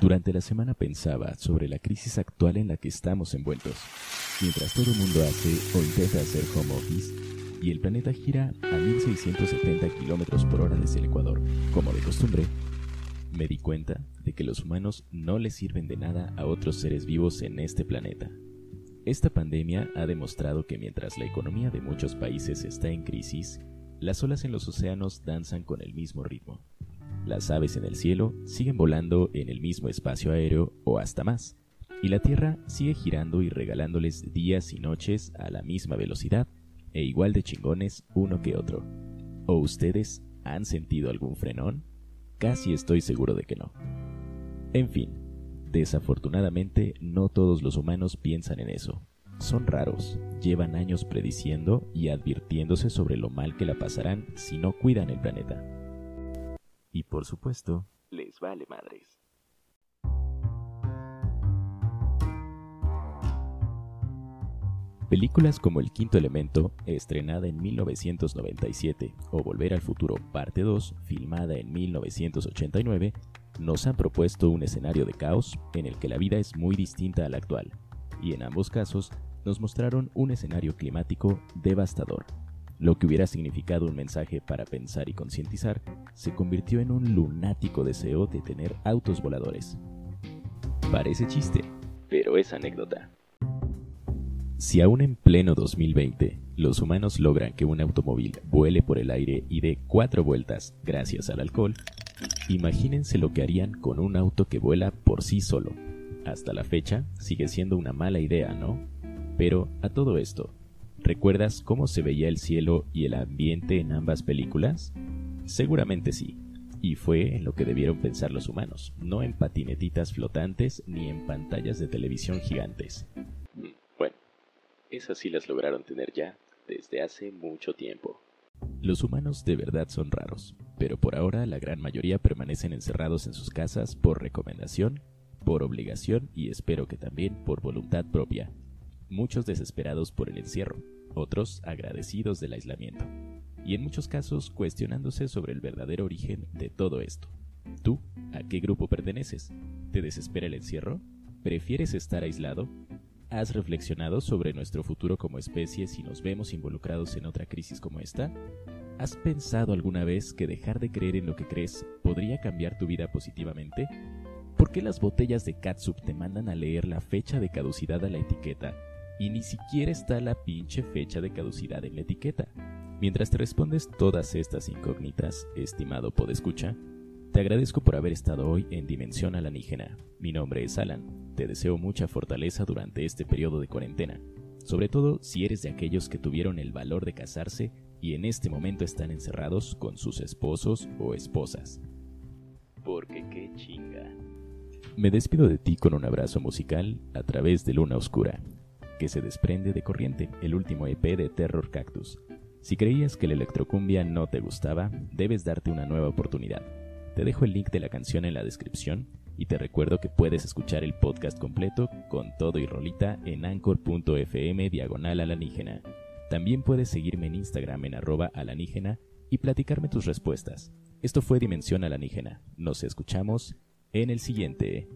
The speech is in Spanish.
Durante la semana pensaba sobre la crisis actual en la que estamos envueltos. Mientras todo el mundo hace o intenta hacer home office y el planeta gira a 1670 kilómetros por hora desde el Ecuador, como de costumbre, me di cuenta de que los humanos no les sirven de nada a otros seres vivos en este planeta. Esta pandemia ha demostrado que mientras la economía de muchos países está en crisis, las olas en los océanos danzan con el mismo ritmo. Las aves en el cielo siguen volando en el mismo espacio aéreo o hasta más, y la Tierra sigue girando y regalándoles días y noches a la misma velocidad e igual de chingones uno que otro. ¿O ustedes han sentido algún frenón? Casi estoy seguro de que no. En fin, desafortunadamente no todos los humanos piensan en eso. Son raros, llevan años prediciendo y advirtiéndose sobre lo mal que la pasarán si no cuidan el planeta. Y por supuesto, les vale madres. Películas como El Quinto Elemento, estrenada en 1997, o Volver al Futuro, parte 2, filmada en 1989, nos han propuesto un escenario de caos en el que la vida es muy distinta a la actual, y en ambos casos nos mostraron un escenario climático devastador. Lo que hubiera significado un mensaje para pensar y concientizar se convirtió en un lunático deseo de tener autos voladores. Parece chiste, pero es anécdota. Si aún en pleno 2020 los humanos logran que un automóvil vuele por el aire y dé cuatro vueltas gracias al alcohol, imagínense lo que harían con un auto que vuela por sí solo. Hasta la fecha sigue siendo una mala idea, ¿no? Pero a todo esto, ¿recuerdas cómo se veía el cielo y el ambiente en ambas películas? Seguramente sí. Y fue en lo que debieron pensar los humanos, no en patinetitas flotantes ni en pantallas de televisión gigantes. Esas sí las lograron tener ya desde hace mucho tiempo. Los humanos de verdad son raros, pero por ahora la gran mayoría permanecen encerrados en sus casas por recomendación, por obligación y espero que también por voluntad propia. Muchos desesperados por el encierro, otros agradecidos del aislamiento, y en muchos casos cuestionándose sobre el verdadero origen de todo esto. ¿Tú a qué grupo perteneces? ¿Te desespera el encierro? ¿Prefieres estar aislado? ¿Has reflexionado sobre nuestro futuro como especie si nos vemos involucrados en otra crisis como esta? ¿Has pensado alguna vez que dejar de creer en lo que crees podría cambiar tu vida positivamente? ¿Por qué las botellas de catsup te mandan a leer la fecha de caducidad a la etiqueta y ni siquiera está la pinche fecha de caducidad en la etiqueta? Mientras te respondes todas estas incógnitas, estimado podescucha, te agradezco por haber estado hoy en Dimensión Alanígena. Mi nombre es Alan. Te deseo mucha fortaleza durante este periodo de cuarentena, sobre todo si eres de aquellos que tuvieron el valor de casarse y en este momento están encerrados con sus esposos o esposas. Porque qué chinga. Me despido de ti con un abrazo musical a través de Luna Oscura, que se desprende de Corriente, el último EP de Terror Cactus. Si creías que la electrocumbia no te gustaba, debes darte una nueva oportunidad. Te dejo el link de la canción en la descripción y te recuerdo que puedes escuchar el podcast completo con todo y rolita en anchor.fm diagonal alanígena. También puedes seguirme en Instagram en arroba alanígena y platicarme tus respuestas. Esto fue Dimensión Alanígena. Nos escuchamos en el siguiente.